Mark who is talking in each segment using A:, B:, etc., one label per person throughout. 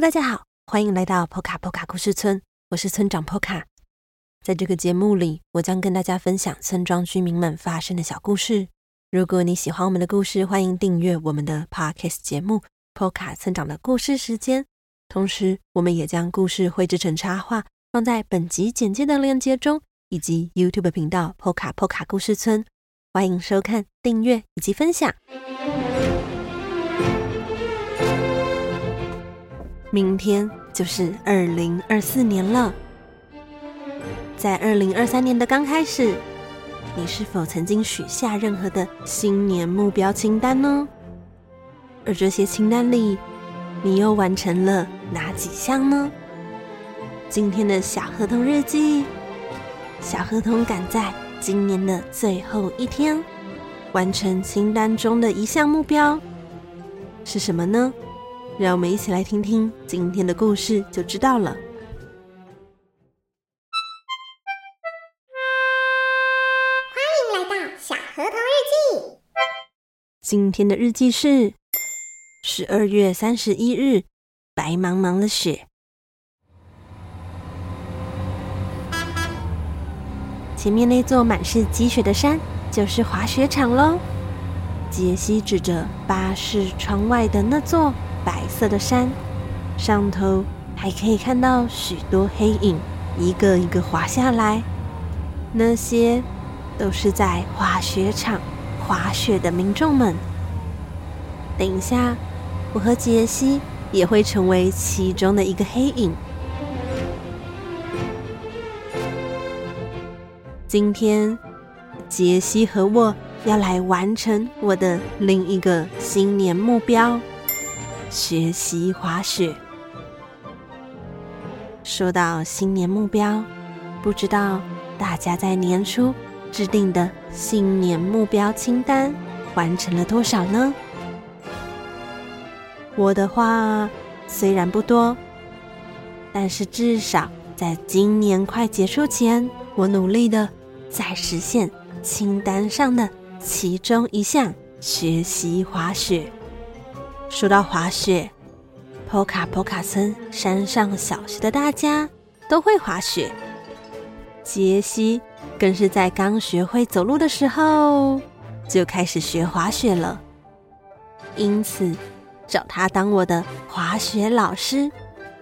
A: 大家好，欢迎来到波卡波卡故事村，我是村长波卡。在这个节目里，我将跟大家分享村庄居民们发生的小故事。如果你喜欢我们的故事，欢迎订阅我们的 Podcast 节目《波卡村长的故事时间》。同时，我们也将故事绘制成插画，放在本集简介的链接中，以及 YouTube 频道波卡波卡故事村。欢迎收看、订阅以及分享。明天就是二零二四年了，在二零二三年的刚开始，你是否曾经许下任何的新年目标清单呢？而这些清单里，你又完成了哪几项呢？今天的小合同日记，小合同赶在今年的最后一天，完成清单中的一项目标，是什么呢？让我们一起来听听今天的故事，就知道了。
B: 欢迎来到小河童日记。
A: 今天的日记是十二月三十一日，白茫茫的雪。前面那座满是积雪的山，就是滑雪场喽。杰西指着巴士窗外的那座。白色的山上头还可以看到许多黑影，一个一个滑下来。那些都是在滑雪场滑雪的民众们。等一下，我和杰西也会成为其中的一个黑影。今天，杰西和我要来完成我的另一个新年目标。学习滑雪。说到新年目标，不知道大家在年初制定的新年目标清单完成了多少呢？我的话虽然不多，但是至少在今年快结束前，我努力的在实现清单上的其中一项——学习滑雪。说到滑雪，波卡波卡村山上小学的大家都会滑雪。杰西更是在刚学会走路的时候就开始学滑雪了，因此找他当我的滑雪老师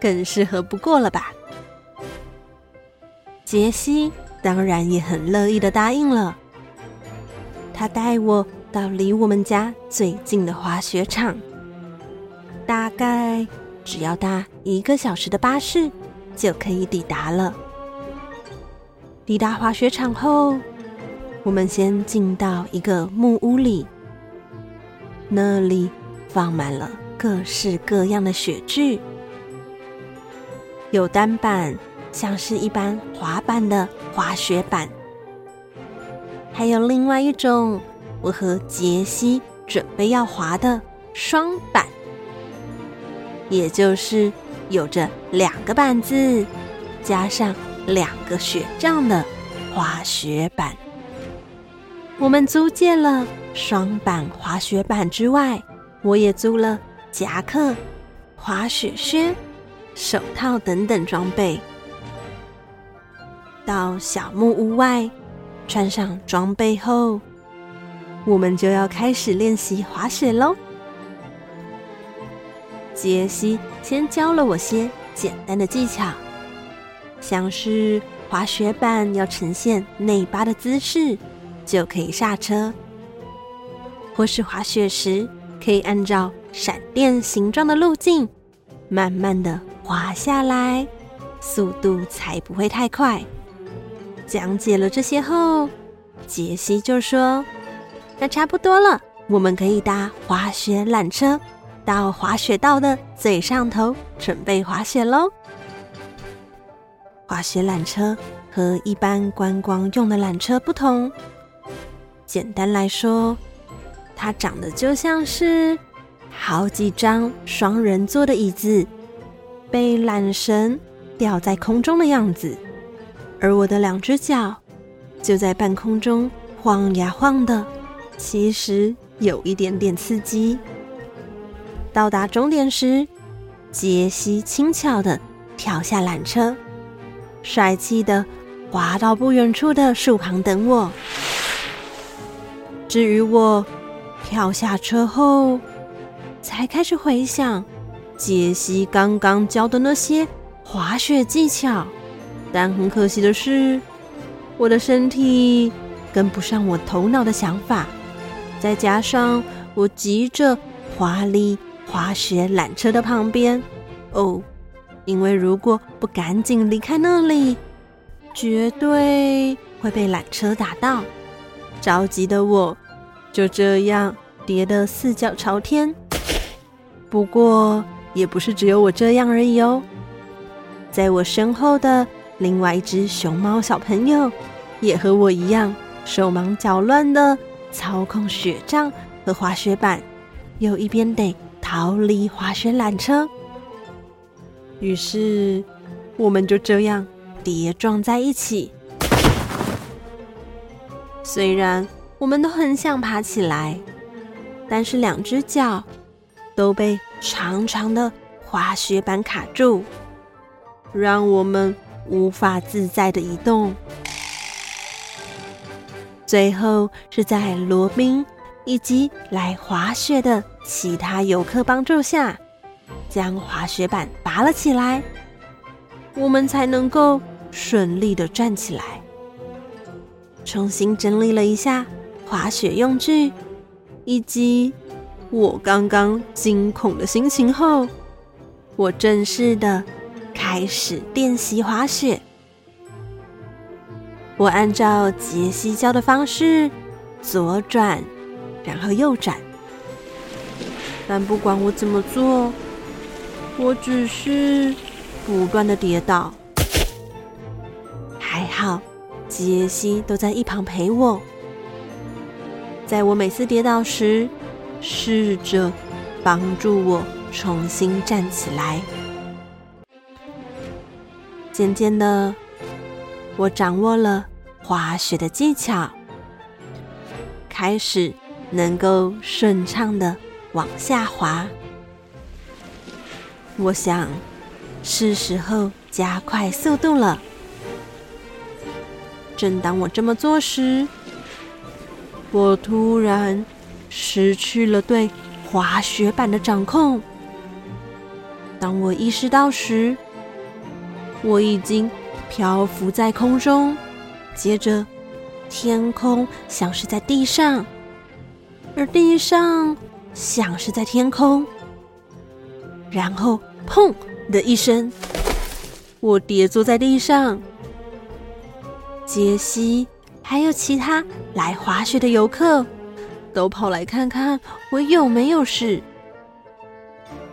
A: 更适合不过了吧？杰西当然也很乐意的答应了，他带我到离我们家最近的滑雪场。大概只要搭一个小时的巴士就可以抵达了。抵达滑雪场后，我们先进到一个木屋里，那里放满了各式各样的雪具，有单板，像是一般滑板的滑雪板，还有另外一种我和杰西准备要滑的双板。也就是有着两个板子，加上两个雪杖的滑雪板。我们租借了双板滑雪板之外，我也租了夹克、滑雪靴、手套等等装备。到小木屋外，穿上装备后，我们就要开始练习滑雪喽。杰西先教了我些简单的技巧，像是滑雪板要呈现内八的姿势就可以刹车，或是滑雪时可以按照闪电形状的路径慢慢的滑下来，速度才不会太快。讲解了这些后，杰西就说：“那差不多了，我们可以搭滑雪缆车。”到滑雪道的最上头，准备滑雪喽。滑雪缆车和一般观光用的缆车不同，简单来说，它长得就像是好几张双人座的椅子，被缆绳吊在空中的样子，而我的两只脚就在半空中晃呀晃的，其实有一点点刺激。到达终点时，杰西轻巧地跳下缆车，帅气地滑到不远处的树旁等我。至于我跳下车后，才开始回想杰西刚刚教的那些滑雪技巧，但很可惜的是，我的身体跟不上我头脑的想法，再加上我急着滑离滑雪缆车的旁边。哦，因为如果不赶紧离开那里，绝对会被缆车打到。着急的我就这样跌得四脚朝天。不过，也不是只有我这样而已哦。在我身后的另外一只熊猫小朋友，也和我一样手忙脚乱的操控雪杖和滑雪板，又一边得逃离滑雪缆车。于是，我们就这样跌撞在一起。虽然我们都很想爬起来，但是两只脚。都被长长的滑雪板卡住，让我们无法自在的移动。最后是在罗宾以及来滑雪的其他游客帮助下，将滑雪板拔了起来，我们才能够顺利的站起来。重新整理了一下滑雪用具，以及。我刚刚惊恐的心情后，我正式的开始练习滑雪。我按照杰西教的方式左转，然后右转。但不管我怎么做，我只是不断的跌倒。还好，杰西都在一旁陪我。在我每次跌倒时，试着帮助我重新站起来。渐渐的，我掌握了滑雪的技巧，开始能够顺畅的往下滑。我想，是时候加快速度了。正当我这么做时，我突然。失去了对滑雪板的掌控。当我意识到时，我已经漂浮在空中。接着，天空像是在地上，而地上像是在天空。然后，砰的一声，我跌坐在地上。杰西还有其他来滑雪的游客。都跑来看看我有没有事，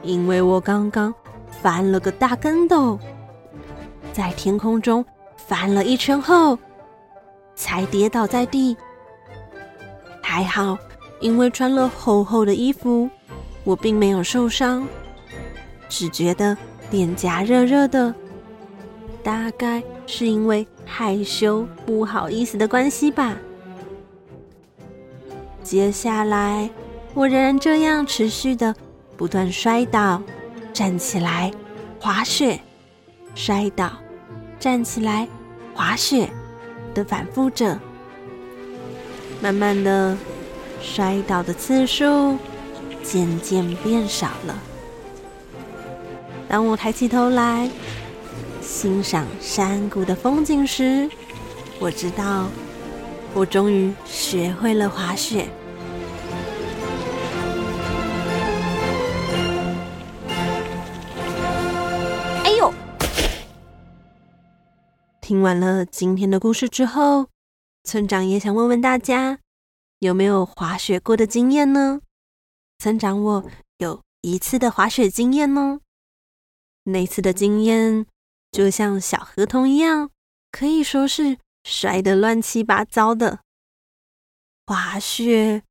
A: 因为我刚刚翻了个大跟斗，在天空中翻了一圈后，才跌倒在地。还好，因为穿了厚厚的衣服，我并没有受伤，只觉得脸颊热热的，大概是因为害羞不好意思的关系吧。接下来，我仍然这样持续的不断摔倒、站起来、滑雪、摔倒、站起来、滑雪的反复着。慢慢的，摔倒的次数渐渐变少了。当我抬起头来欣赏山谷的风景时，我知道。我终于学会了滑雪。哎呦！听完了今天的故事之后，村长也想问问大家，有没有滑雪过的经验呢？村长我有一次的滑雪经验呢。那次的经验就像小河童一样，可以说是。摔得乱七八糟的，滑雪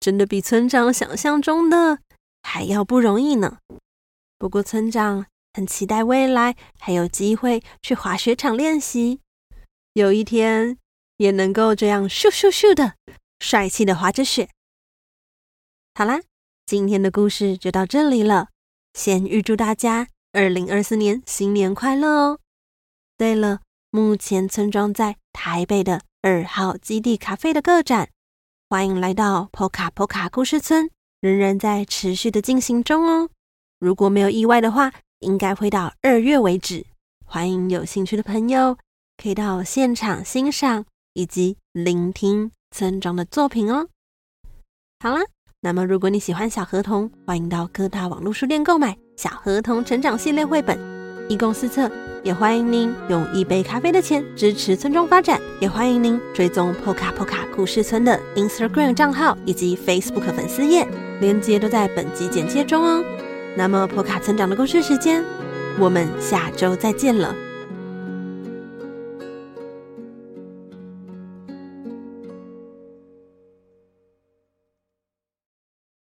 A: 真的比村长想象中的还要不容易呢。不过村长很期待未来还有机会去滑雪场练习，有一天也能够这样咻咻咻的帅气的滑着雪。好啦，今天的故事就到这里了。先预祝大家二零二四年新年快乐哦！对了，目前村庄在台北的二号基地咖啡的个展，欢迎来到波卡波卡故事村，仍然在持续的进行中哦。如果没有意外的话，应该会到二月为止。欢迎有兴趣的朋友可以到现场欣赏以及聆听村庄的作品哦。好啦，那么如果你喜欢小河童，欢迎到各大网络书店购买《小河童成长系列》绘本，一共四册。也欢迎您用一杯咖啡的钱支持村庄发展，也欢迎您追踪波卡波卡故事村的 Instagram 账号以及 Facebook 粉丝页，链接都在本集简介中哦。那么波卡村长的故事时间，我们下周再见了。